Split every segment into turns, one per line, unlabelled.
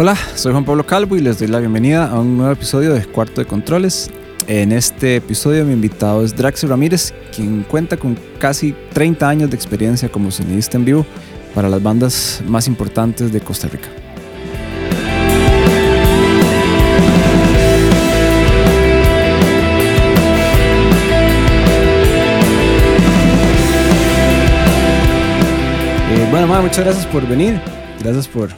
Hola, soy Juan Pablo Calvo y les doy la bienvenida a un nuevo episodio de Cuarto de Controles. En este episodio mi invitado es Draxi Ramírez, quien cuenta con casi 30 años de experiencia como sonidista en vivo para las bandas más importantes de Costa Rica. Eh, bueno, ma, muchas gracias por venir. Gracias por,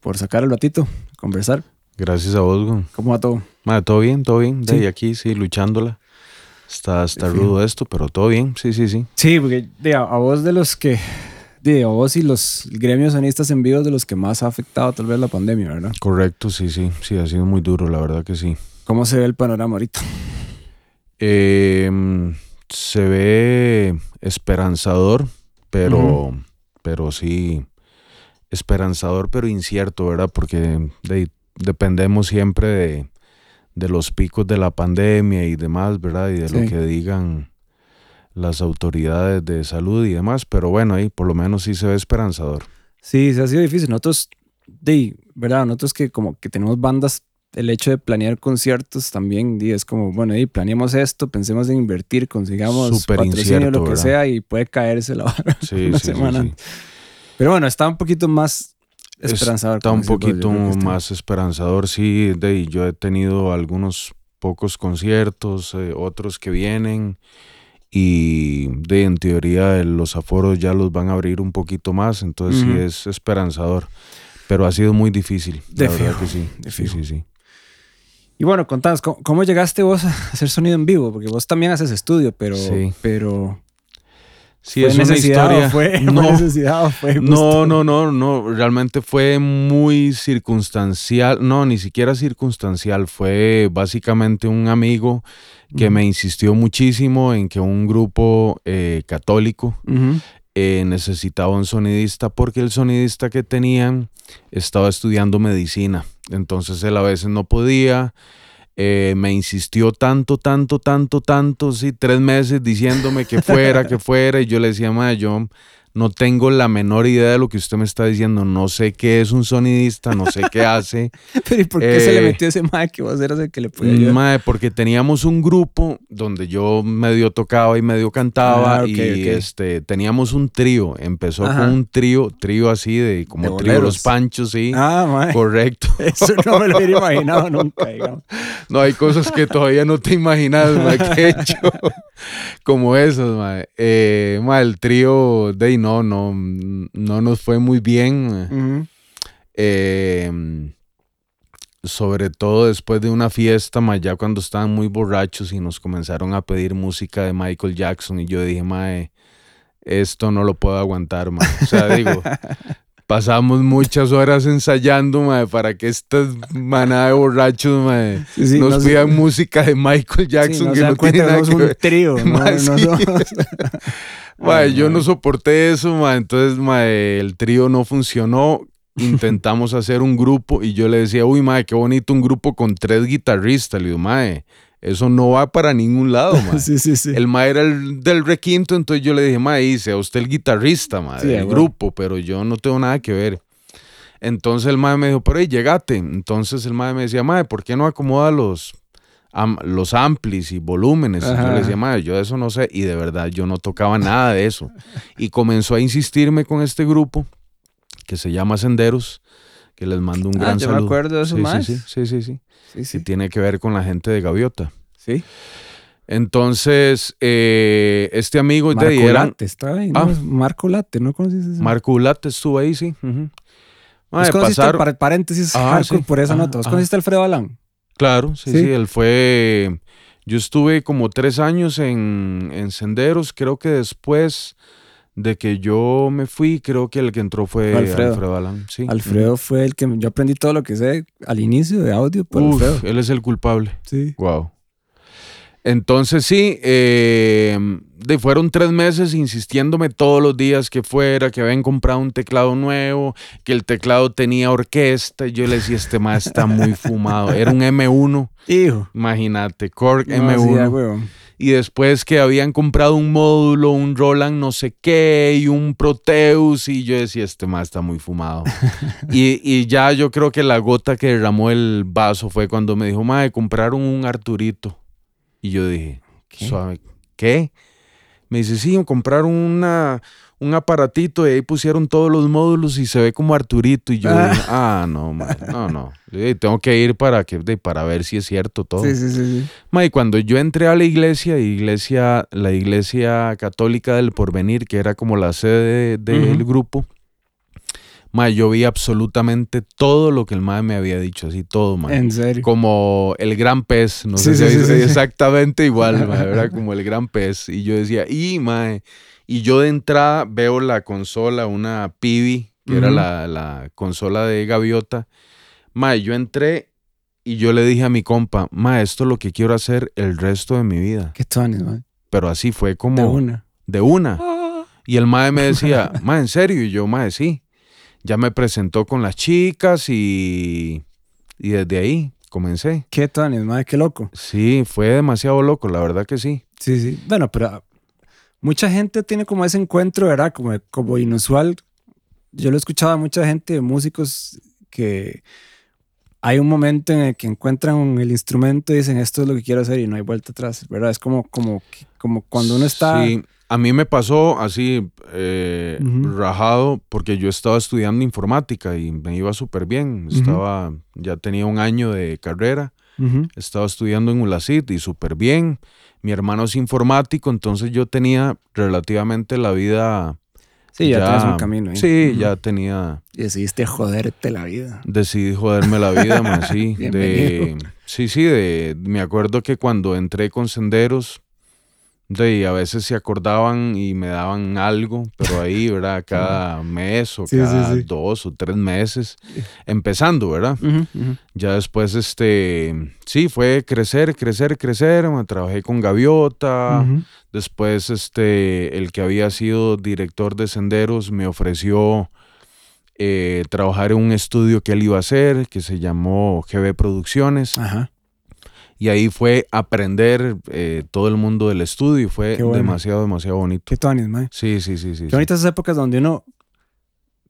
por sacar el ratito, conversar.
Gracias a vos, güey.
¿Cómo va todo?
Madre, todo bien, todo bien. De
Sí.
aquí, sí, luchándola. Está, está
Sí.
rudo esto, pero todo bien. Sí, sí, sí.
Sí, porque de, a, a vos de los que, de, a vos y los gremios sonistas en vivo de los que más ha afectado tal vez la pandemia, ¿verdad?
Correcto, sí, sí. Sí, ha sido muy duro, la verdad que sí.
¿Cómo se ve el panorama ahorita?
Eh, se ve esperanzador, pero, pero sí, esperanzador, pero incierto, ¿verdad? Porque de- dependemos siempre de, de los picos de la pandemia y demás, ¿verdad? Y de
Sí.
lo que digan las autoridades de salud y demás, pero bueno, ahí por lo menos sí se ve esperanzador.
Sí, se ha sido difícil. Nosotros, de, ¿verdad? Nosotros que como que tenemos bandas, el hecho de planear conciertos también, es como, bueno, y planeamos esto, pensemos en invertir, consigamos
Súper
patrocinio,
incierto,
lo que
¿verdad?
sea, y puede caerse la
Sí,
una
sí,
semana.
sí.
Pero bueno, está un poquito más esperanzador.
Está un poquito más esperanzador, sí. De, yo he tenido algunos pocos conciertos, eh, otros que vienen y de, en teoría los aforos ya los van a abrir un poquito más, entonces sí es esperanzador. Pero ha sido muy difícil,
De
la verdad que sí.
de
Sí, sí, sí.
Y bueno, contanos, ¿cómo, cómo llegaste vos a hacer sonido en vivo? Porque vos también haces estudio, pero...
Sí.
pero
Sí,
¿Fue
es una historia.
Fue,
no,
¿Fue necesidad o fue
No, no, no, no, realmente fue muy circunstancial, no, ni siquiera circunstancial, fue básicamente un amigo que me insistió muchísimo en que un grupo eh, católico eh, necesitaba un sonidista porque el sonidista que tenían estaba estudiando medicina, entonces él a veces no podía. Eh, me insistió tanto, tanto, tanto, tanto, sí, tres meses diciéndome que fuera, que fuera, y yo le decía, madre, yo no tengo la menor idea de lo que usted me está diciendo, no sé qué es un sonidista, no sé qué hace.
Pero ¿y por qué se le
Eh,
metió ese mae que vos eras el que le podía ayudar?
Mae, porque teníamos un grupo donde yo medio tocaba y medio cantaba
Ah,
y este teníamos un trío. Empezó
Ajá.
con un trío, trío así de como
De
trío. Los Panchos, sí.
Ah, mae.
Correcto.
Eso no me lo hubiera imaginado nunca, digamos.
No hay cosas que todavía no te imaginas, mae, que he hecho como esas, mae. Eh, mae, el trío de no, no, no nos fue muy bien. Eh, sobre todo después de una fiesta, ma, ya cuando estaban muy borrachos y nos comenzaron a pedir música de Michael Jackson y yo dije, mae, esto no lo puedo aguantar, ma. O sea, digo, pasamos muchas horas ensayando, ma, para que esta manada de borrachos, ma,
Sí, sí,
nos
no se-
pidan música de Michael
sí,
Jackson
no
que no
cuenta
tiene nada
un trío, ¿no?
Ma,
No
sí.
somos- Ay,
yo no
mae.
soporté eso. Entonces, el trío no funcionó. Intentamos hacer un grupo y yo le decía, uy, ma, qué bonito un grupo con tres guitarristas. Le digo, ma, eso no va para ningún lado, ma.
Sí, sí, sí.
El ma era el del requinto, entonces yo le dije, ma, sea usted el guitarrista, ma,
Sí,
del
bueno.
grupo, pero yo no tengo nada que ver. Entonces el ma me dijo, pero ahí llegate. Entonces el ma me decía, ma, ¿por qué no acomoda los, am- los amplis y volúmenes? Y yo le decía, ma, yo de eso no sé. Y de verdad, yo no tocaba nada de eso. Y comenzó a insistirme con este grupo que se llama Senderos, que les mando un
Ah,
gran
yo me
saludo.
acuerdo de esos
sí, sí, sí, sí, sí, sí.
Sí.
tiene que ver con la gente de Gaviota.
Sí.
Entonces, eh, este amigo de
Marco
ahí eran-
Late, está ahí.
Ah.
¿no? Marco Late, ¿no conoces eso?
Marco Ulat estuvo ahí, sí. ujú.
¿Vos
Mae,
conociste,
pasaron-
par- paréntesis,
Ah,
hardcore
sí.
por esa
Ah,
nota? ¿Vos
ah.
conociste a Alfredo Alán?
Claro, sí,
Sí.
sí, él fue... Yo estuve como tres años en, en Senderos, creo que después de que yo me fui, creo que el que entró fue Alfredo,
Alfredo.
Alán. Sí.
Alfredo fue el que yo aprendí todo lo que sé al inicio de audio por
Uf,
Alfredo.
él es el culpable.
Sí.
Wow. Entonces sí, eh, de, fueron tres meses insistiéndome todos los días que fuera, que habían comprado un teclado nuevo, que el teclado tenía orquesta. Y yo le decía, este más está muy fumado. Era un M1,
Hijo.
imagínate, Korg
No,
M1.
sí, ah, huevón.
y después que habían comprado un módulo, un Roland no sé qué y un Proteus y yo decía, este más está muy fumado. y, y, ya yo creo que la gota que derramó el vaso fue cuando me dijo, madre, compraron un Arturito. Y yo dije, ¿Qué? suave, ¿qué? Me dice, sí, compraron una, un aparatito y ahí pusieron todos los módulos y se ve como Arturito. Y yo ah. dije, ah, no, no, no. tengo que ir para, que, para ver si es cierto todo.
Sí, sí, sí.
y cuando yo entré a la iglesia, iglesia, la iglesia católica del porvenir, que era como la sede del grupo, Ma, yo vi absolutamente todo lo que el mae me había dicho, así todo, ma.
En serio.
Como el gran pez, no sé si sí, exactamente igual, ma, era como el gran pez. Y yo decía, y mae, y yo de entrada veo la consola, una Pibi, que era la, la, consola de Gaviota. Ma, yo entré y yo le dije a mi compa, ma, esto es lo que quiero hacer el resto de mi vida.
Qué tones, ma.
Pero así fue como...
De una.
De una. Ah. Y el mae me decía, ma, ¿en serio? Y yo, ma, sí ya me presentó con las chicas y, y desde ahí comencé.
Qué tan, madre, qué loco.
Sí, fue demasiado loco, la verdad que sí.
Sí, sí. Bueno, pero mucha gente tiene como ese encuentro, ¿verdad? Como, como inusual. Yo lo he escuchado a mucha gente, músicos, que hay un momento en el que encuentran el instrumento y dicen esto es lo que quiero hacer y no hay vuelta atrás, ¿verdad? Es como, como, como cuando uno está...
Sí, a mí me pasó así eh, rajado porque yo estaba estudiando informática y me iba súper bien. Estaba, ya tenía un año de carrera. Estaba estudiando en ULACIT y súper bien. Mi hermano es informático, entonces yo tenía relativamente la vida.
Sí, ya, tenías un camino.
Sí, ya tenía.
Y decidiste joderte la vida.
Decidí joderme la vida, más sí. de, sí, sí, de, me acuerdo que cuando entré con Senderos y a veces se acordaban y me daban algo, pero ahí, ¿verdad? Cada mes o cada dos o tres meses, empezando, ¿verdad? Ya después, este, sí, fue crecer, crecer, crecer. Me trabajé con Gaviota. Después, este, el que había sido director de Senderos me ofreció eh, trabajar en un estudio que él iba a hacer, que se llamó GB Producciones. Ajá. Y ahí fue aprender eh, todo el mundo del estudio y fue demasiado, demasiado bonito.
Qué tonis, mae.
Sí, sí, sí, sí.
Qué bonitas esas épocas donde uno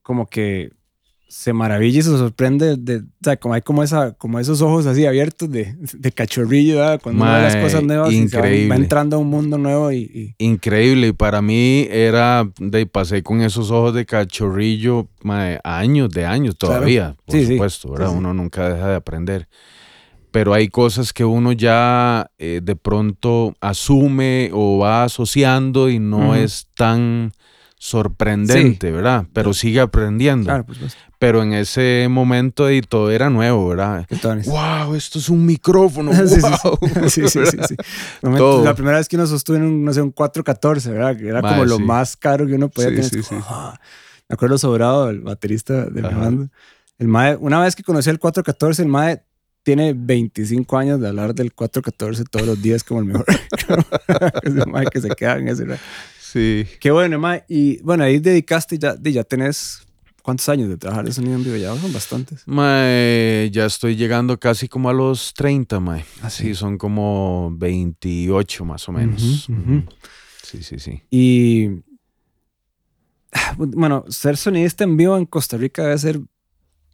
como que se maravilla y se sorprende de, o sea, como hay como esa, como esos ojos así abiertos de, de cachorrillo, ¿verdad? cuando uno ve las cosas nuevas
increíble.
Y va, entrando a un mundo nuevo y,
increíble y para mí era de pasé con esos ojos de cachorrillo mae, años de años todavía, por supuesto, ¿verdad? Uno nunca deja de aprender pero hay cosas que uno ya eh, de pronto asume o va asociando y no es tan sorprendente, ¿verdad? Pero sigue aprendiendo.
Claro, pues, pues.
Pero en ese momento y todo era nuevo, ¿verdad? ¡Wow! Esto es un micrófono. ¡Wow!
sí, sí, sí, sí, La primera vez que uno sostuvo un, no sé, un 414, ¿verdad? Que era como lo más caro que uno podía tener. ¡Ah! Me acuerdo sobrado, el baterista de mi banda. El mae, una vez que conocí el 414, el mae tiene 25 años de hablar del 414 todos los días como el mejor. que se queda en ese.
Sí.
Qué bueno, Mae. Y bueno, ahí dedicaste ya, ya tenés ¿Cuántos años de trabajar de sonido en vivo? Ya son bastantes.
Mae, ya estoy llegando casi como a los 30, mae. Así ah, son como 28 más o menos. Sí, sí, sí.
Y bueno, ser sonidista en vivo en Costa Rica debe ser,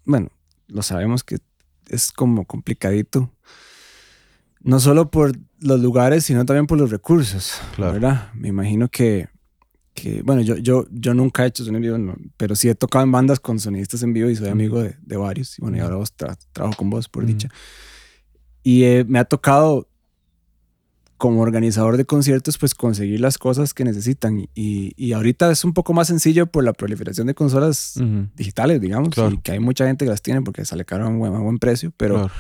bueno, lo sabemos que es como complicadito. No solo por los lugares, sino también por los recursos. Claro. ¿verdad? Me imagino que, que bueno, yo, yo, yo nunca he hecho sonido en vivo, pero sí he tocado en bandas con sonidistas en vivo y soy amigo de, de varios. Y bueno, y ahora vos trabajo con vos, por dicha. Y eh, me ha tocado como organizador de conciertos, pues conseguir las cosas que necesitan. Y, y ahorita es un poco más sencillo por la proliferación de consolas digitales, digamos, y que hay mucha gente que las tiene porque sale caro a un buen, buen precio, pero,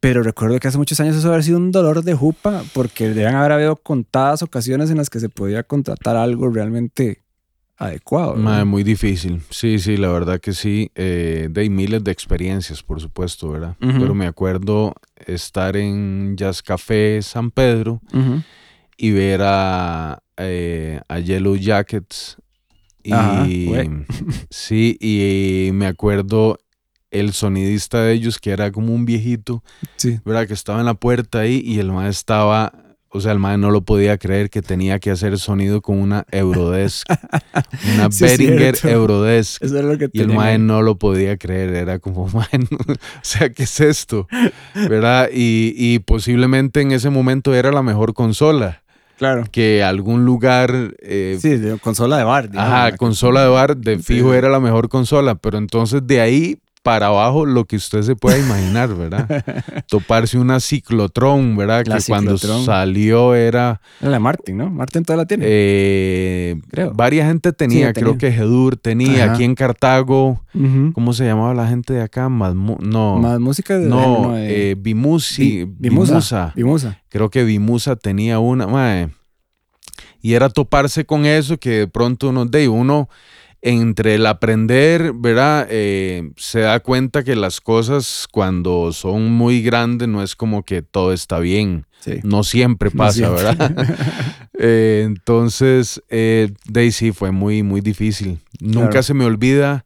pero recuerdo que hace muchos años eso había sido un dolor de jupa porque deben haber habido contadas ocasiones en las que se podía contratar algo realmente adecuado.
muy difícil. Sí, sí, la verdad que sí. Eh, de miles de experiencias, por supuesto, ¿verdad? Pero me acuerdo estar en Jazz Café San Pedro y ver a, eh, a Yellow Jackets. Y sí, y me acuerdo el sonidista de ellos, que era como un viejito, ¿verdad? Que estaba en la puerta ahí y el man estaba o sea, el mae no lo podía creer que tenía que hacer sonido con una Eurodesk, una
Sí,
Behringer. Eurodesk.
Eso es lo que
Y el mae no lo podía creer, era como, mae, no, o sea, ¿qué es esto? ¿Verdad? Y, y posiblemente en ese momento era la mejor consola,
Claro.
que algún lugar, eh,
Sí, de consola de bar. digamos,
ajá,
la
consola de bar, de
Sí.
fijo era la mejor consola, pero entonces de ahí para abajo lo que usted se pueda imaginar, ¿verdad? Toparse una ciclotrón, ¿verdad?
La
que cuando salió era...
Era la de Martin, ¿no? Martin todavía la tiene.
eh,
Creo.
Varias gente tenía,
Sí,
creo
tenía.
que Gedur tenía,
Ajá.
aquí en Cartago. ¿cómo se llamaba la gente de acá? Masmu- no,
Más música de.
no,
de-
eh, Bimusi.
Vimusa.
Vimusa. Creo que Vimusa tenía una, mae. Y era toparse con eso que de pronto uno, de uno, entre el aprender, ¿verdad? Eh, se da cuenta que las cosas cuando son muy grandes no es como que todo está bien.
Sí.
No siempre
No
pasa,
siempre.
¿verdad? Eh, entonces, eh, Daisy fue muy, muy difícil. Nunca
Claro.
se me olvida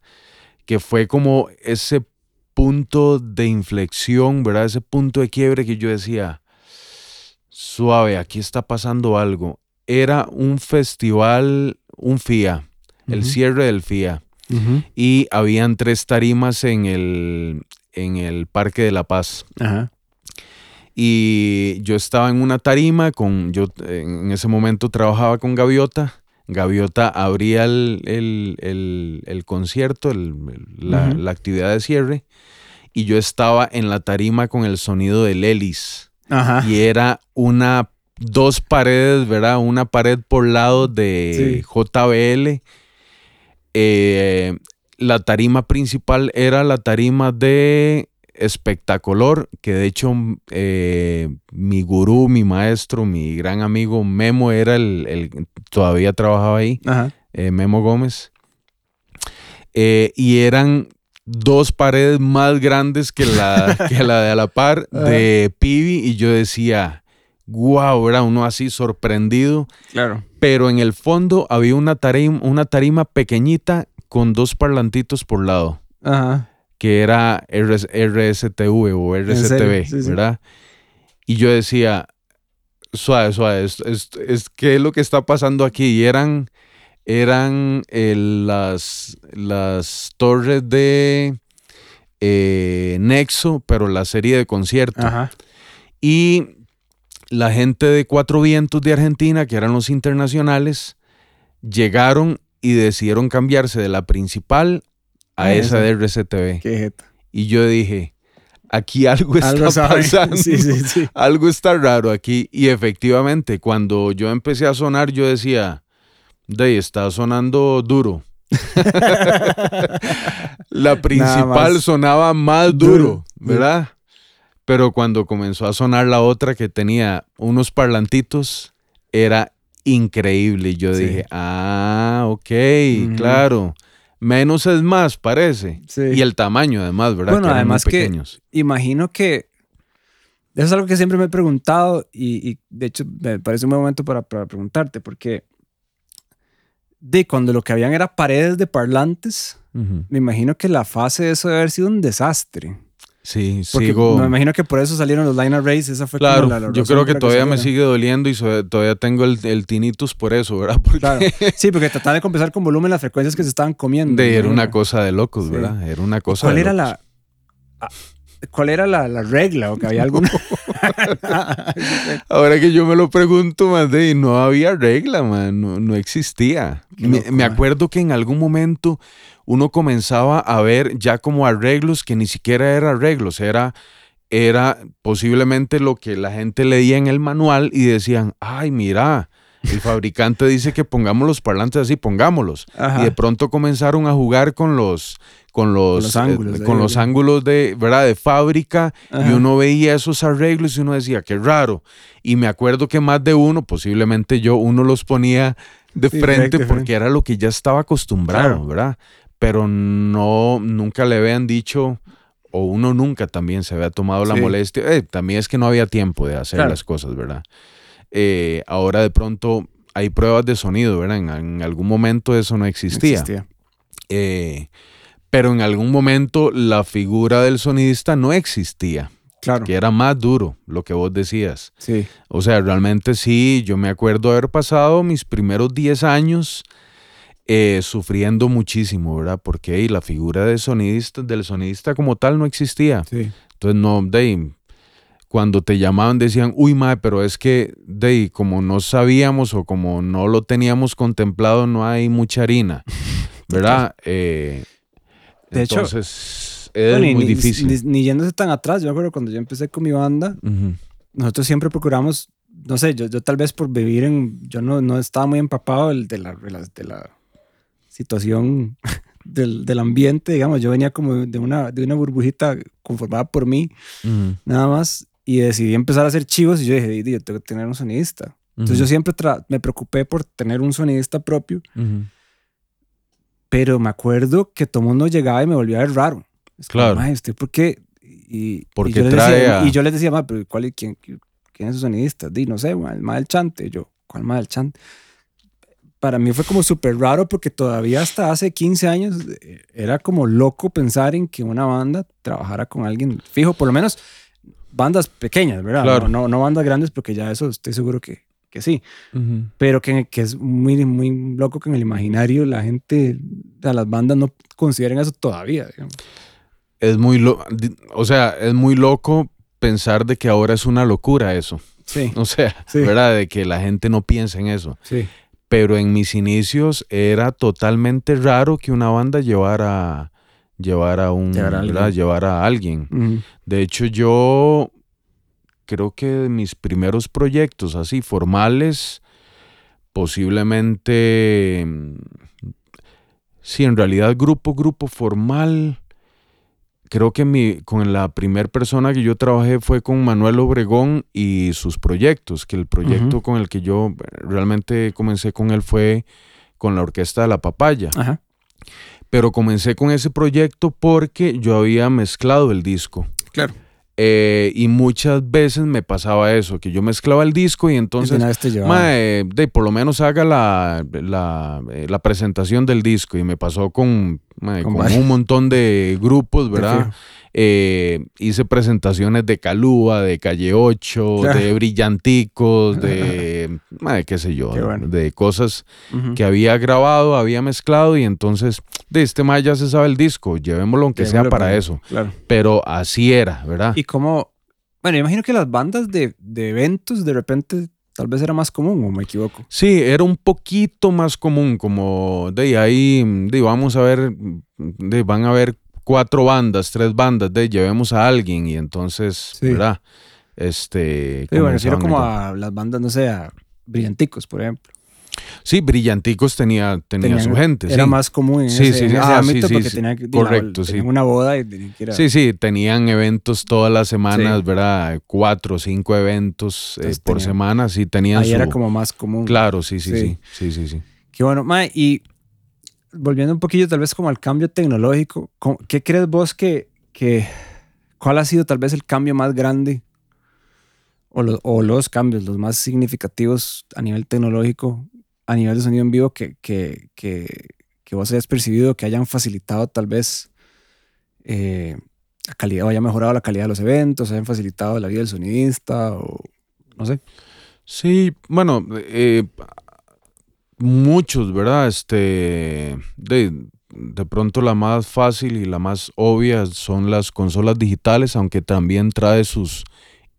que fue como ese punto de inflexión, ¿verdad? Ese punto de quiebre que yo decía, suave, aquí está pasando algo. Era un festival, un FIA, el cierre del FIA, y habían tres tarimas en el, en el Parque de la Paz.
Ajá.
Y yo estaba en una tarima con, yo en ese momento trabajaba con Gaviota. Gaviota abría el, el- el- el concierto, la, la actividad de cierre. Y yo estaba en la tarima con el sonido del hélice.
Ajá.
Y era una, dos paredes, ¿verdad? Una pared por lado de
Sí.
JBL. Eh, la tarima principal era la tarima de Espectacolor, que de hecho eh, mi gurú, mi maestro, mi gran amigo Memo era el, el- todavía trabajaba ahí,
Ajá.
eh, Memo Gómez. Eh, y eran dos paredes más grandes que la, que la de a la par de Pibi y yo decía, wow, era uno así sorprendido,
Claro.
pero en el fondo había una tarima, una tarima pequeñita con dos parlantitos por lado
Ajá.
que era RS RSTV o? RSTV,
Sí, sí.
¿verdad? Y yo decía, suave, suave, es, es, es- ¿qué es lo que está pasando aquí? Y eran, eran eh, las, las torres de eh, Nexo, pero la serie de conciertos.
Ajá.
Y la gente de Cuatro Vientos de Argentina, que eran los internacionales, llegaron y decidieron cambiarse de la principal a
Ah,
esa
esa.
de RCTV.
Qué jeta.
Y yo dije, aquí algo está
Algo
pasando.
Sí, sí, sí.
Algo está raro aquí. Y efectivamente, cuando yo empecé a sonar, yo decía, de está sonando duro. La principal
más.
sonaba más
Duro,
duro. ¿verdad? Pero cuando comenzó a sonar la otra que tenía unos parlantitos, era increíble. Y yo
Sí.
dije, ah, ok, claro. Menos es más, parece.
Sí.
Y el tamaño, además, ¿verdad?
Bueno,
que eran muy
además que- imagino que eso es algo que siempre me he preguntado y, y de hecho me parece un buen momento para, para preguntarte porque de cuando lo que habían era paredes de parlantes, me imagino que la fase de eso debe haber sido un desastre.
Sí,
Porque
sigo.
me imagino que por eso salieron los line arrays, esa fue
Claro,
como la, la
yo creo que todavía me sigue doliendo y so- todavía tengo el, el tinnitus por eso, ¿verdad? Porque
Claro. Sí, porque trataban de compensar con volumen las frecuencias que se estaban comiendo.
de- era una cosa de locos,
Sí.
¿verdad? Era una cosa
¿Cuál
de
era
locos.
la cuál era la, la regla o que había alguna
Ahora que yo me lo pregunto más de no había regla, man, no, no existía. Me, acuerdo que en algún momento uno comenzaba a ver ya como arreglos que ni siquiera eran arreglos, era, era posiblemente lo que la gente leía en el manual y decían, ay, mira, el fabricante dice que pongamos los parlantes así, pongámoslos.
Ajá.
Y de pronto comenzaron a jugar con los con los,
los ángulos
eh,
de
con los
¿verdad?
ángulos de, ¿verdad? de fábrica y uno veía esos arreglos y uno decía, qué raro. Y me acuerdo que más de uno, posiblemente yo, uno los ponía de
Sí,
frente
frente,
porque
frente.
era lo que ya estaba acostumbrado,
Claro.
¿verdad? Pero no, nunca le habían dicho, o uno nunca también se había tomado la
Sí.
molestia. Eh, también es que no había tiempo de hacer
Claro.
las cosas, ¿verdad? Eh, ahora de pronto hay pruebas de sonido, ¿verdad? En, en algún momento eso no
No
existía. Eh, pero en algún momento la figura del sonidista no existía.
Claro.
Que era más duro, lo que vos decías.
Sí.
O sea, realmente sí, yo me acuerdo haber pasado mis primeros 10 años eh, sufriendo muchísimo, ¿verdad? Porque hey, la figura de sonidista, del sonidista como tal no existía.
Sí.
Entonces, no, de ahí, cuando te llamaban decían, uy, mae, pero es que, de como no sabíamos o como no lo teníamos contemplado, no hay mucha harina, ¿verdad? Eh,
De hecho,
entonces, es
Bueno, y
muy
ni,
difícil.
Ni, ni yéndose tan atrás, yo me acuerdo cuando yo empecé con mi banda, nosotros siempre procuramos, no sé, yo, yo tal vez por vivir en, yo no, no estaba muy empapado de, la, de la, de la situación del, del ambiente, digamos, yo venía como de una, de una burbujita conformada por mí, nada más, y decidí empezar a hacer chivos y yo dije, "Di, yo tengo que tener un sonidista. Entonces yo
ujú,
siempre tra- me preocupé por tener un sonidista propio,
ujú.
pero me acuerdo que todo mundo llegaba y me volvía a ver raro. Es como,
Claro.
"Mae, ¿usted por qué? Y, y yo
trae
decía,
a-
y yo les decía, "Ma, pero ¿cuál, es- quién, quién es su sonidista? Di, no sé, ma, el mal del chante. Yo, ¿cuál mal del chante? Para mí fue como súper raro porque todavía hasta hace 15 años eh, era como loco pensar en que una banda trabajara con alguien fijo, por lo menos bandas pequeñas, ¿verdad?
Claro.
No, no, no bandas grandes porque ya eso estoy seguro que, que sí pero que, que es muy, muy loco que en el imaginario la gente, o sea, las bandas no consideren eso todavía. digamos.
Es muy, lo- o sea, es muy loco pensar de que ahora es una locura eso.
Sí,
O sea,
Sí.
¿verdad? De que la gente no piensa en eso.
sí.
Pero en mis inicios era totalmente raro que una banda llevara, un,
Llevara a alguien.
Llevara a alguien. De hecho, yo creo que mis primeros proyectos así formales, posiblemente, mm, sí, en realidad grupo, grupo formal, creo que mi, con la primera persona que yo trabajé fue con Manuel Obregón y sus proyectos, que el proyecto con el que yo realmente comencé con él fue con la Orquesta de la Papaya.
Ajá,
Pero comencé con ese proyecto porque yo había mezclado el disco.
claro.
Eh, y muchas veces me pasaba eso, que yo mezclaba el disco y entonces, mae, de, por lo menos haga la, la, eh, la presentación del disco. Y me pasó con, mae,
Con
un montón de grupos,
de
¿verdad? Eh, hice presentaciones de Calúa, de Calle 8,
Claro.
de Brillanticos, de, mae, qué sé yo,
bueno.
de cosas que había grabado, había mezclado y entonces, de este mae ya se sabe el disco, llevémoslo aunque sea
Llevémoslo
para
para-
eso.
Claro.
Pero así era, ¿verdad?
Y como, bueno, imagino que las bandas de, de eventos de repente tal vez era más común, o me equivoco.
Sí, era un poquito más común, como de ahí, de vamos a ver, de, van a haber cuatro bandas, tres bandas, de llevemos a alguien y entonces,
Sí.
¿verdad? Este,
Sí, me refiero como
a-
las bandas, no sé, a Brillanticos, por ejemplo.
Sí, Brillanticos tenía, tenía
Tenían-
su gente,
Era
sí.
más común en
Sí,
ese,
sí,
en ese
Ah,
ámbito
sí,
porque tenían
Correcto,
tenían
sí.
una boda y tenían que ir a-
Sí, sí, tenían eventos todas las semanas. ¿verdad? Cuatro o cinco eventos eh, por
tenían-
semana, sí tenían
Ahí
su...
era como más común.
Claro, sí, sí,
Sí.
sí, sí, sí.
Qué bueno, Mae, y volviendo un poquillo tal vez como al cambio tecnológico, ¿cómo- ¿qué crees vos que, que cuál ha sido tal vez el cambio más grande o, o los cambios, los más significativos a nivel tecnológico, a nivel de sonido en vivo que, que, que, que vos hayas percibido que hayan facilitado tal vez eh, la calidad o haya mejorado la calidad de los eventos, hayan facilitado la vida del sonidista o no sé.
Sí, bueno, eh, muchos, ¿verdad? Este, de, de pronto la más fácil y la más obvia son las consolas digitales, aunque también trae sus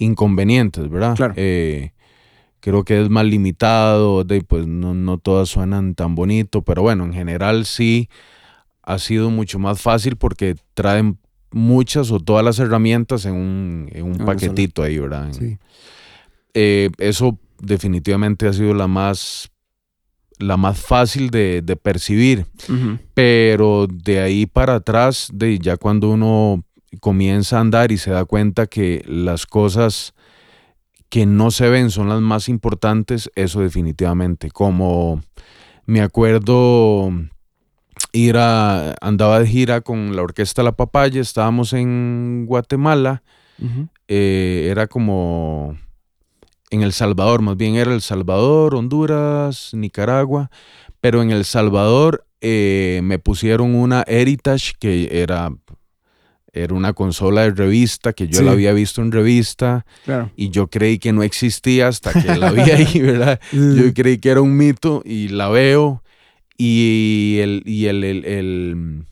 inconvenientes, ¿verdad?
Claro.
Eh, creo que es más limitado, de, pues no, no todas suenan tan bonito, pero bueno, en general sí ha sido mucho más fácil porque traen muchas o todas las herramientas en un, en un paquetito ahí, ¿verdad?
Sí.
eh, eso definitivamente ha sido la más, la más fácil de, de percibir. Pero de ahí para atrás, de ya cuando uno comienza a andar y se da cuenta que las cosas que no se ven son las más importantes, eso definitivamente. Como me acuerdo ir a, andaba de gira con la orquesta La Papaya, estábamos en Guatemala eh, era como en El Salvador, más bien era El Salvador, Honduras, Nicaragua, pero en El Salvador eh, me pusieron una Heritage que era era una consola de revista que yo la había visto en revista y yo creí que no existía hasta que la vi ahí, ¿verdad? Yo creí que era un mito y la veo y el, y el, el,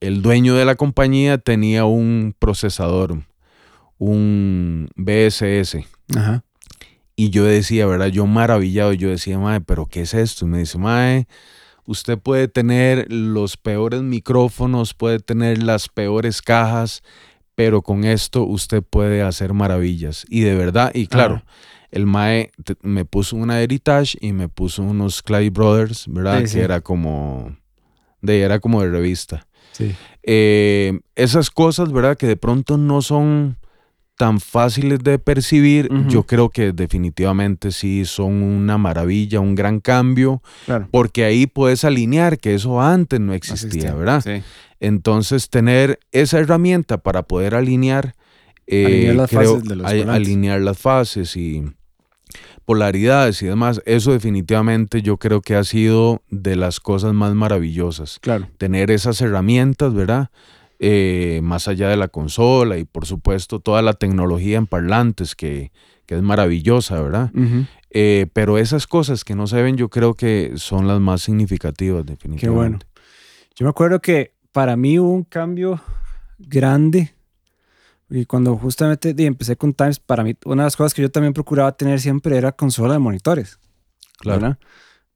el, dueño de la compañía tenía un procesador, un BSS. Y yo decía, ¿verdad? Yo maravillado, yo decía, mae, pero ¿qué es esto? Y me dice, mae, Usted puede tener los peores micrófonos, puede tener las peores cajas, pero con esto usted puede hacer maravillas. Y de verdad, y claro, el Mae me puso una Heritage y me puso unos Clay Brothers, ¿verdad? que era como de, era como de revista.
Sí.
Eh, esas cosas, ¿verdad? Que de pronto no son tan fáciles de percibir, yo creo que definitivamente sí son una maravilla, un gran cambio, porque ahí puedes alinear que eso antes no existía, ¿verdad? Entonces, tener esa herramienta para poder alinear,
alinear, las, fases de los
alinear las fases y polaridades y demás, eso definitivamente yo creo que ha sido de las cosas más maravillosas.
Claro.
Tener esas herramientas, ¿verdad? Eh, más allá de la consola y por supuesto toda la tecnología en parlantes que, es maravillosa, ¿verdad? Eh, pero esas cosas que no se ven yo creo que son las más significativas definitivamente.
Qué bueno. Yo me acuerdo que para mí hubo un cambio grande y cuando justamente empecé con Times, para mí una de las cosas que yo también procuraba tener siempre era consola de monitores.
Claro.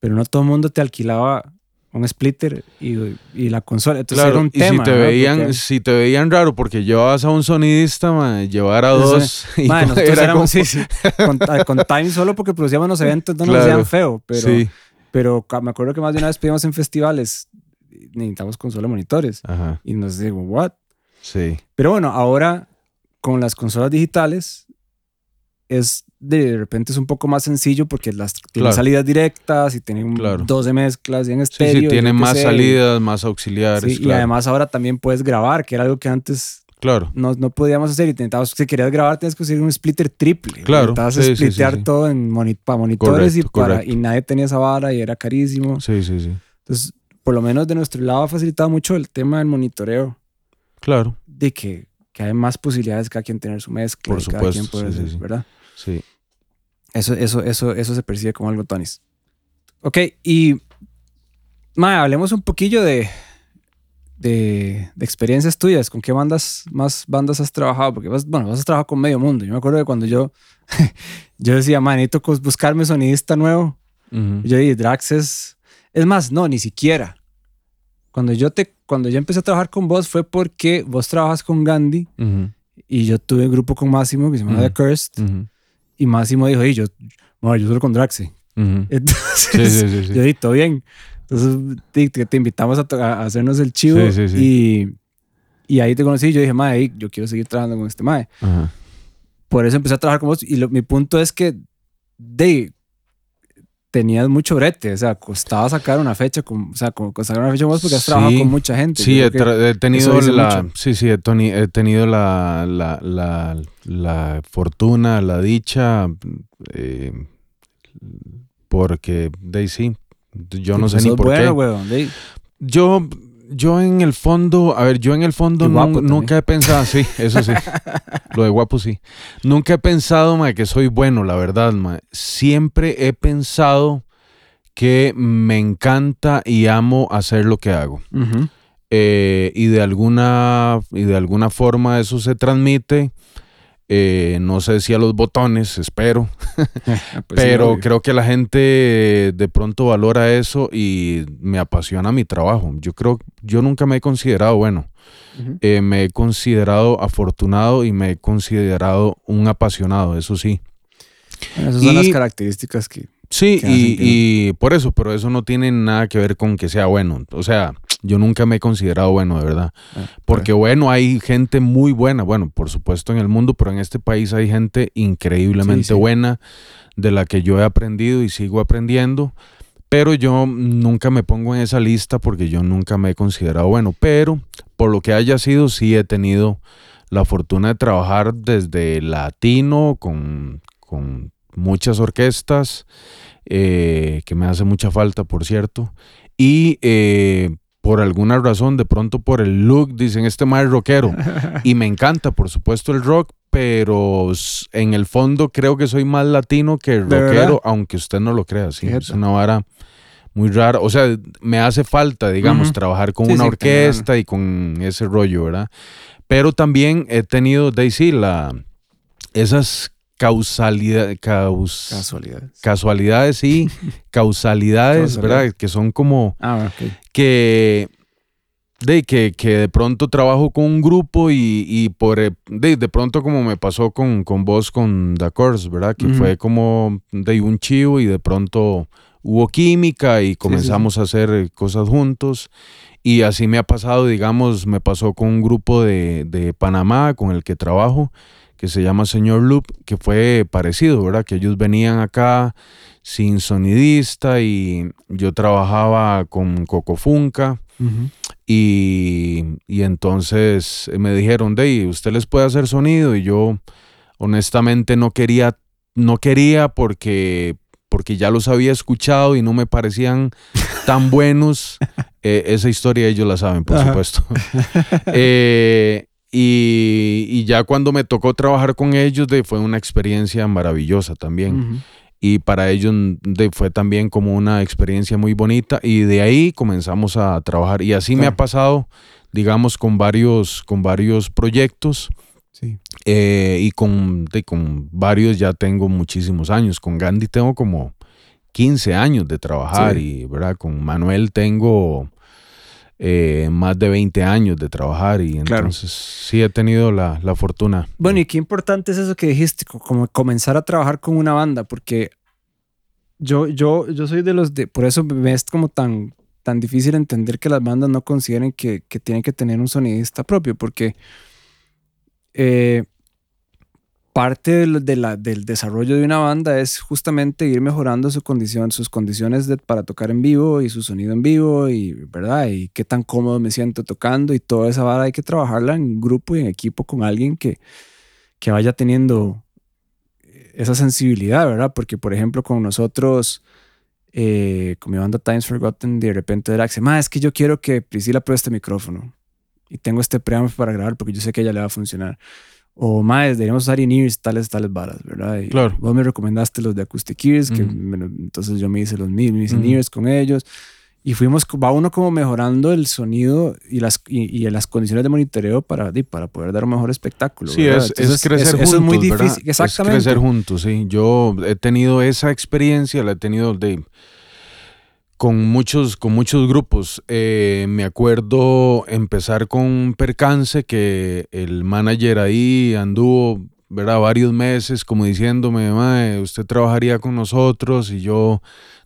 Pero no todo el mundo te alquilaba un splitter y, y, la consola. Entonces era un tema.
Y si te, veían, si te veían raro porque llevabas a un sonidista, llevar a dos.
Y nosotros éramos, sí, sí, con, con, Time solo porque producíamos los eventos, no nos decían feo, pero, pero me acuerdo que más de una vez pedimos en festivales, necesitamos consola de monitores.
Ajá.
Y nos digo, ¿what?
Sí.
Pero bueno, ahora con las consolas digitales es de repente es un poco más sencillo porque las tienen salidas directas y tienen 12 mezclas y en estéreo.
Sí, sí tienen más salidas, más auxiliares.
Y además ahora también puedes grabar, que era algo que antes
claro.
no, no podíamos hacer. Y si querías grabar, tienes que usar un splitter triple.
Claro.
Intentabas sí, splittear todo en para monitores y, para, y nadie tenía esa vara y era carísimo.
Sí, sí, sí.
Entonces, por lo menos de nuestro lado ha facilitado mucho el tema del monitoreo.
Claro.
De que, que hay más posibilidades que cada quien tener su mezcla.
Por supuesto. Cada quien
puede ¿verdad?
Sí.
Eso, eso, eso, eso se percibe como algo tonis. Ok, y ma, hablemos un poquillo de, de, experiencias tuyas. ¿Con qué bandas, más bandas has trabajado? Porque vas, bueno, vas a trabajar con medio mundo. Yo me acuerdo de cuando yo, yo decía, man, necesito buscarme sonidista nuevo. Yo dije, Drax es... Es más, no, ni siquiera. Cuando yo, te, cuando yo empecé a trabajar con vos fue porque vos trabajas con Gandhi y yo tuve un grupo con Máximo que se llama The Cursed. Y Máximo dijo, y yo, yo solo con Draxi. Entonces, yo dije, todo bien. Entonces te, te invitamos a, hacernos el chivo. y, y ahí te conocí. Yo dije, madre, yo quiero seguir trabajando con este madre. Por eso empecé a trabajar con vos. Y mi punto es que, de, tenías mucho brete, o sea, costaba sacar una fecha, con, o sea, sacar una fecha con vos porque has trabajado con mucha gente.
Sí, he, tenido la, sí, sí, he, tenido la, la, la, fortuna, la dicha, eh, porque, de sí, yo no sé ni por qué. Yo yo en el fondo, a ver, yo en el fondo nunca he pensado, sí, eso sí, lo de guapo sí. Nunca he pensado, ma, que soy bueno, la verdad, ma. Siempre he pensado que me encanta y amo hacer lo que hago. Eh, y de alguna y de alguna forma eso se transmite eh, no sé si a los botones, espero. Pues Pero creo que la gente de pronto valora eso y me apasiona mi trabajo. Yo creo, yo nunca me he considerado bueno. Eh, me he considerado afortunado y me he considerado un apasionado, eso sí.
esas son las características que...
Sí, y, por eso, pero eso no tiene nada que ver con que sea bueno. O sea, yo nunca me he considerado bueno, de verdad. Ah, Porque bueno, hay gente muy buena, bueno, por supuesto en el mundo, pero en este país hay gente increíblemente buena de la que yo he aprendido y sigo aprendiendo. Pero yo nunca me pongo en esa lista porque yo nunca me he considerado bueno. Pero por lo que haya sido, sí he tenido la fortuna de trabajar desde latino con, con muchas orquestas, eh, que me hace mucha falta, por cierto. Y eh, por alguna razón, de pronto por el look, dicen, este más rockero. y me encanta, por supuesto, el rock, pero en el fondo creo que soy más latino que rockero, aunque usted no lo crea, sí. Es una vara muy rara. O sea, me hace falta, digamos, trabajar con una orquesta y con ese rollo, ¿verdad? Pero también he tenido, Daisy, la, esas causalidad,
casualidades.
casualidades y causalidades, ¿verdad? Que son como
ah,
que de que, que, de pronto trabajo con un grupo y, por eh, de, de, pronto como me pasó con, con vos con The Course, ¿verdad? Que fue como de un chivo y de pronto hubo química y comenzamos a hacer cosas juntos. Y así me ha pasado, digamos, me pasó con un grupo de, de Panamá con el que trabajo, que se llama Señor Loop, que fue parecido, ¿verdad? Que ellos venían acá sin sonidista y yo trabajaba con Coco Funca. y, entonces me dijeron, Dey, ¿usted les puede hacer sonido? Y yo honestamente no quería, no quería porque, porque ya los había escuchado y no me parecían tan buenos. Eh, esa historia ellos la saben, por supuesto. Eh, y, ya cuando me tocó trabajar con ellos, de, fue una experiencia maravillosa también. Y para ellos fue también como una experiencia muy bonita y de ahí comenzamos a trabajar. Y así me ha pasado digamos con varios con varios proyectos
sí.
Eh, y con, con varios ya tengo muchísimos años. Con Gandhi tengo como 15 años de trabajar y verdad con Manuel tengo eh, más de 20 años de trabajar y entonces sí he tenido la, la, fortuna.
Bueno, y qué importante es eso que dijiste, como comenzar a trabajar con una banda, porque yo, yo, yo soy de los de, por eso me es como tan, tan difícil entender que las bandas no consideren que, que tienen que tener un sonidista propio, porque eh, parte de del desarrollo de una banda es justamente ir mejorando su condición, sus condiciones para tocar en vivo y su sonido en vivo y, ¿verdad? Y qué tan cómodo me siento tocando y toda esa vara hay que trabajarla en grupo y en equipo con alguien que, que vaya teniendo esa sensibilidad, ¿verdad? Porque, por ejemplo, con nosotros, eh, con mi banda Times Forgotten, de repente Drax dice, es que yo quiero que Priscila pruebe este micrófono y tengo este preamp para grabar porque yo sé que ella le va a funcionar o más, deberíamos usar in-ears, tales, tales varas, ¿verdad?
claro.
Vos me recomendaste los de Acoustic Ears, que entonces yo me hice los mis, in-ears con ellos. Y fuimos, va uno como mejorando el sonido y las, y, las condiciones de monitoreo para, para poder dar un mejor espectáculo.
Sí, es, es, crecer juntos. es muy difícil.
Exactamente.
Es crecer juntos, sí. Yo he tenido esa experiencia, la he tenido de con muchos, con muchos grupos. Eh, me acuerdo empezar con percance que el manager ahí anduvo ¿verdad? varios meses como diciéndome, usted trabajaría con nosotros y yo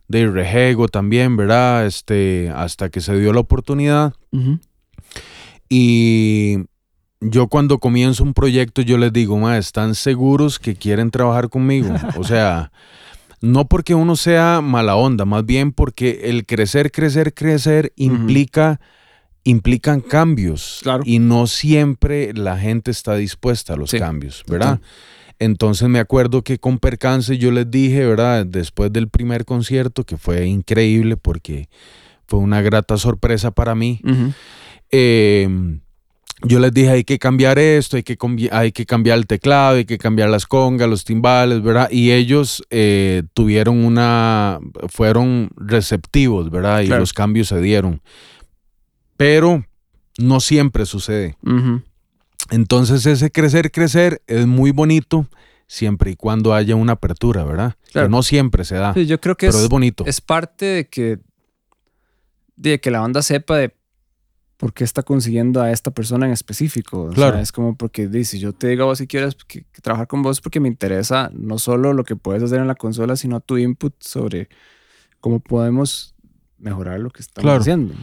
de rejego también, ¿verdad? Este, hasta que se dio la oportunidad. Y yo cuando comienzo un proyecto, yo les digo, ma, ¿están seguros que quieren trabajar conmigo? O sea... No porque uno sea mala onda, más bien porque el crecer, crecer, crecer implica, implican cambios. Y no siempre la gente está dispuesta a los cambios, ¿verdad? Entonces me acuerdo que con Percance yo les dije, ¿verdad? Después del primer concierto, que fue increíble porque fue una grata sorpresa para mí yo les dije, hay que cambiar esto, hay que, hay que cambiar el teclado, hay que cambiar las congas, los timbales, ¿verdad? Y ellos eh, tuvieron una, fueron receptivos, ¿verdad? Y los cambios se dieron. Pero no siempre sucede. Entonces ese crecer, crecer es muy bonito siempre y cuando haya una apertura, ¿verdad? Que no siempre se da.
yo creo que
pero es, bonito.
Es parte de que, de que la banda sepa de por qué está consiguiendo a esta persona en específico.
claro.
es como porque dice, yo te digo vos si quieres trabajar con vos porque me interesa no solo lo que puedes hacer en la consola, sino tu input sobre cómo podemos mejorar lo que estamos haciendo.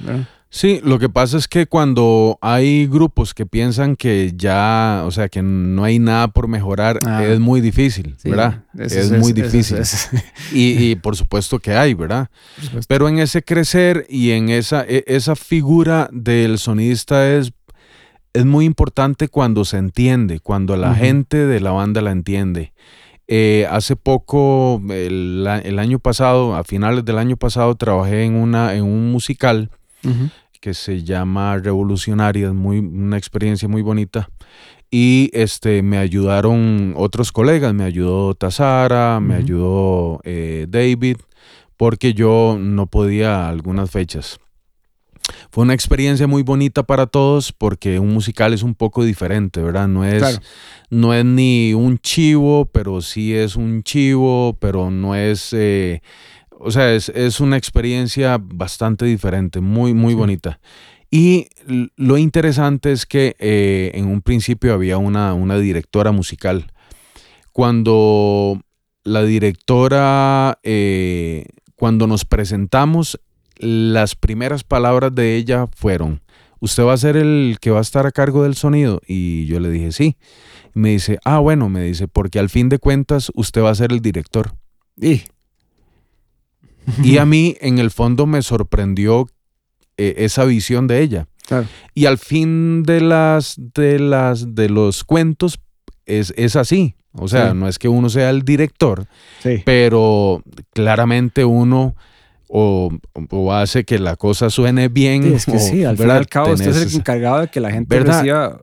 Sí, lo que pasa es que cuando hay grupos que piensan que ya, o sea, que no hay nada por mejorar, ah. es muy difícil, ¿verdad? Es, muy difícil. y, por supuesto que hay, ¿verdad? Pero en ese crecer y en esa, e, esa figura del sonidista es, es muy importante cuando se entiende, cuando la gente de la banda la entiende. Eh, hace poco, el, año pasado, a finales del año pasado, trabajé en, una, en un musical que se llama Revolucionaria, muy, una experiencia muy bonita. Y este, me ayudaron otros colegas, me ayudó Tazara, me ayudó eh, David, porque yo no podía algunas fechas. Fue una experiencia muy bonita para todos porque un musical es un poco diferente, ¿verdad? No es, no es ni un chivo, pero sí es un chivo, pero no es... Eh, o sea, es, una experiencia bastante diferente, muy, muy bonita. Y lo interesante es que eh, en un principio había una, una directora musical. Cuando la directora, eh, cuando nos presentamos, las primeras palabras de ella fueron, ¿usted va a ser el que va a estar a cargo del sonido? Y yo le dije, sí. Y me dice, ah, bueno, me dice, porque al fin de cuentas usted va a ser el director. Y, y a mí, en el fondo, me sorprendió eh, esa visión de ella. Y al fin de las, de las, de los cuentos, es, es así. O sea, no es que uno sea el director, pero claramente uno o, hace que la cosa suene bien.
Sí, es que sí, al fin y al cabo usted es el encargado de que la gente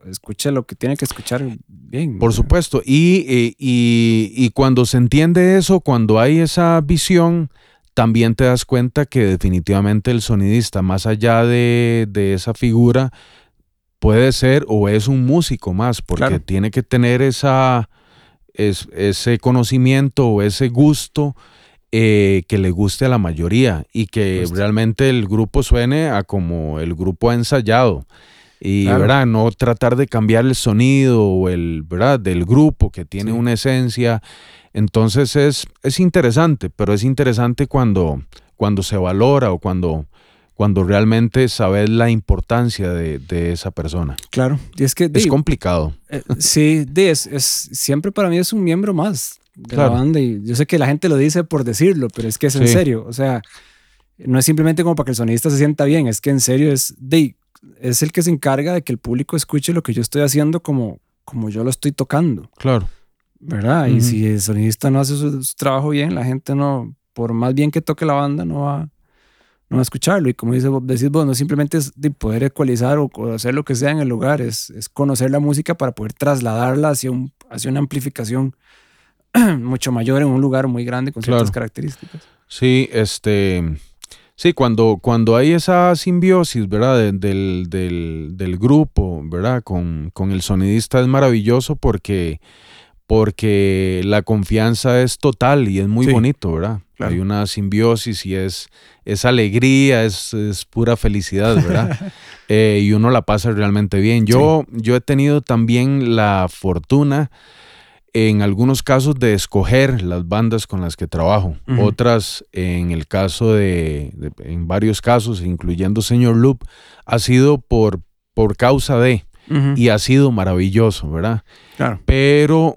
escuche lo que tiene que escuchar bien.
Por supuesto, y, y, cuando se entiende eso, cuando hay esa visión, también te das cuenta que definitivamente el sonidista, más allá de, esa figura, puede ser o es un músico más, porque tiene que tener esa, ese conocimiento o ese gusto eh, que le guste a la mayoría y que realmente el grupo suene a como el grupo ha ensayado. Y ¿verdad? no tratar de cambiar el sonido o el, ¿verdad? del grupo que tiene una esencia. Entonces es, es interesante, pero es interesante cuando, cuando se valora o cuando, cuando realmente sabes la importancia de, esa persona.
Claro, y es que...
Es complicado.
Eh, sí, es, es, siempre para mí es un miembro más de la banda y yo sé que la gente lo dice por decirlo, pero es que es en serio, o sea, no es simplemente como para que el sonista se sienta bien, es que en serio es de es el que se encarga de que el público escuche lo que yo estoy haciendo como como yo lo estoy tocando.
Claro.
¿Verdad? Y si el sonista no hace su, trabajo bien, la gente no por más bien que toque la banda no va no va a escucharlo. Y como dice, decís vos, no simplemente es de poder ecualizar o hacer lo que sea en el lugar, es, es conocer la música para poder trasladarla hacia, un, hacia una amplificación mucho mayor en un lugar muy grande con ciertas características.
Sí, este. Sí, cuando, cuando hay esa simbiosis, ¿verdad? del, del, grupo, ¿verdad? Con, con, el sonidista es maravilloso porque, porque la confianza es total y es muy bonito, ¿verdad? Hay una simbiosis y es, es alegría, es, es pura felicidad, ¿verdad? Eh, y uno la pasa realmente bien. Yo, yo he tenido también la fortuna en algunos casos de escoger las bandas con las que trabajo, otras en el caso de, en varios casos, incluyendo Señor Loop, ha sido por, por causa de, y ha sido maravilloso, ¿verdad? Claro. Pero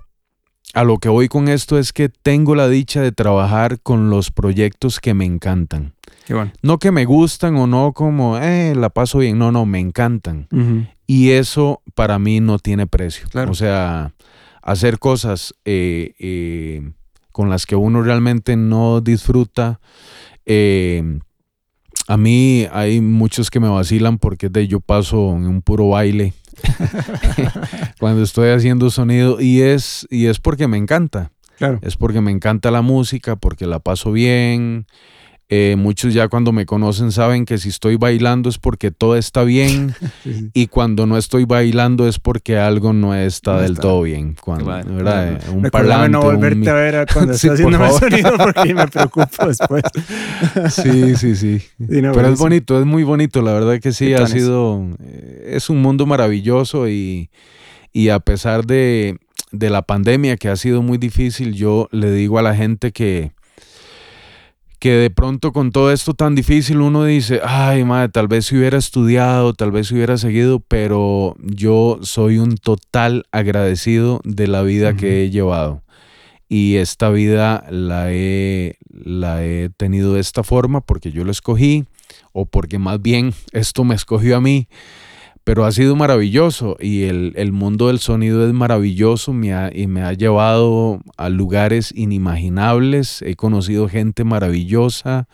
a lo que voy con esto es que tengo la dicha de trabajar con los proyectos que me encantan. Qué bueno. No que me gustan o no como, eh, la paso bien, no, no, me encantan. Y eso para mí no tiene precio. Claro. O sea, hacer cosas eh, eh, con las que uno realmente no disfruta. Eh, a mí hay muchos que me vacilan porque de yo paso en un puro baile cuando estoy haciendo sonido y es, y es porque me encanta. Claro. Es porque me encanta la música, porque la paso bien, eh, muchos ya cuando me conocen saben que si estoy bailando es porque todo está bien y cuando no estoy bailando es porque algo no está del todo bien. Cuando, ¿verdad?
Un parlante, no volverte a ver cuando sí, haciendo el sonido porque me preocupo después.
sí, sí, sí. Pero es bonito, es muy bonito, la verdad que sí, ha sido, eh, es un mundo maravilloso y, y a pesar de, de la pandemia que ha sido muy difícil, yo le digo a la gente que que de pronto con todo esto tan difícil uno dice, ay madre, tal vez si hubiera estudiado, tal vez si hubiera seguido, pero yo soy un total agradecido de la vida que he llevado. Y esta vida la he, la he tenido de esta forma porque yo lo escogí o porque más bien esto me escogió a mí pero ha sido maravilloso y el, mundo del sonido es maravilloso y me ha llevado a lugares inimaginables, he conocido gente maravillosa,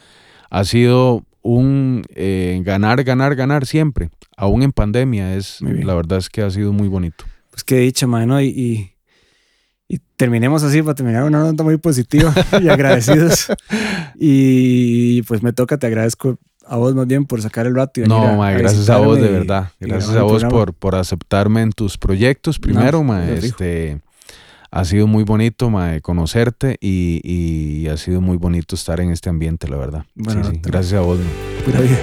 ha sido un eh, ganar, ganar, ganar siempre, aún en pandemia. Es, la verdad es que ha sido muy bonito.
Pues qué dicha, mano. Y, y, terminemos así para terminar una nota muy positiva y agradecidos. y pues me toca, te agradezco a vos más bien por sacar el rato. Y
no, ma, gracias a vos de verdad. Gracias a vos por, por aceptarme en tus proyectos primero, ma, este, ha sido muy bonito ma, conocerte y, y, ha sido muy bonito estar en este ambiente, la verdad. Bueno, sí, sí. Gracias a vos.
Pura vida.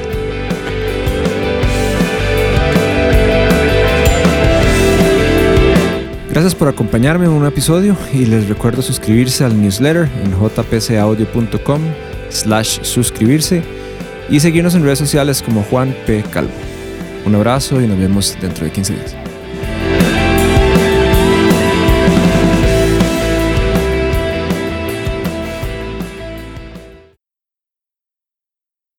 Gracias por acompañarme en un episodio y les recuerdo suscribirse al newsletter en jpcaudio.com slash suscribirse y seguirnos en redes sociales como Juan P. Calvo. Un abrazo y nos vemos dentro de 15 días.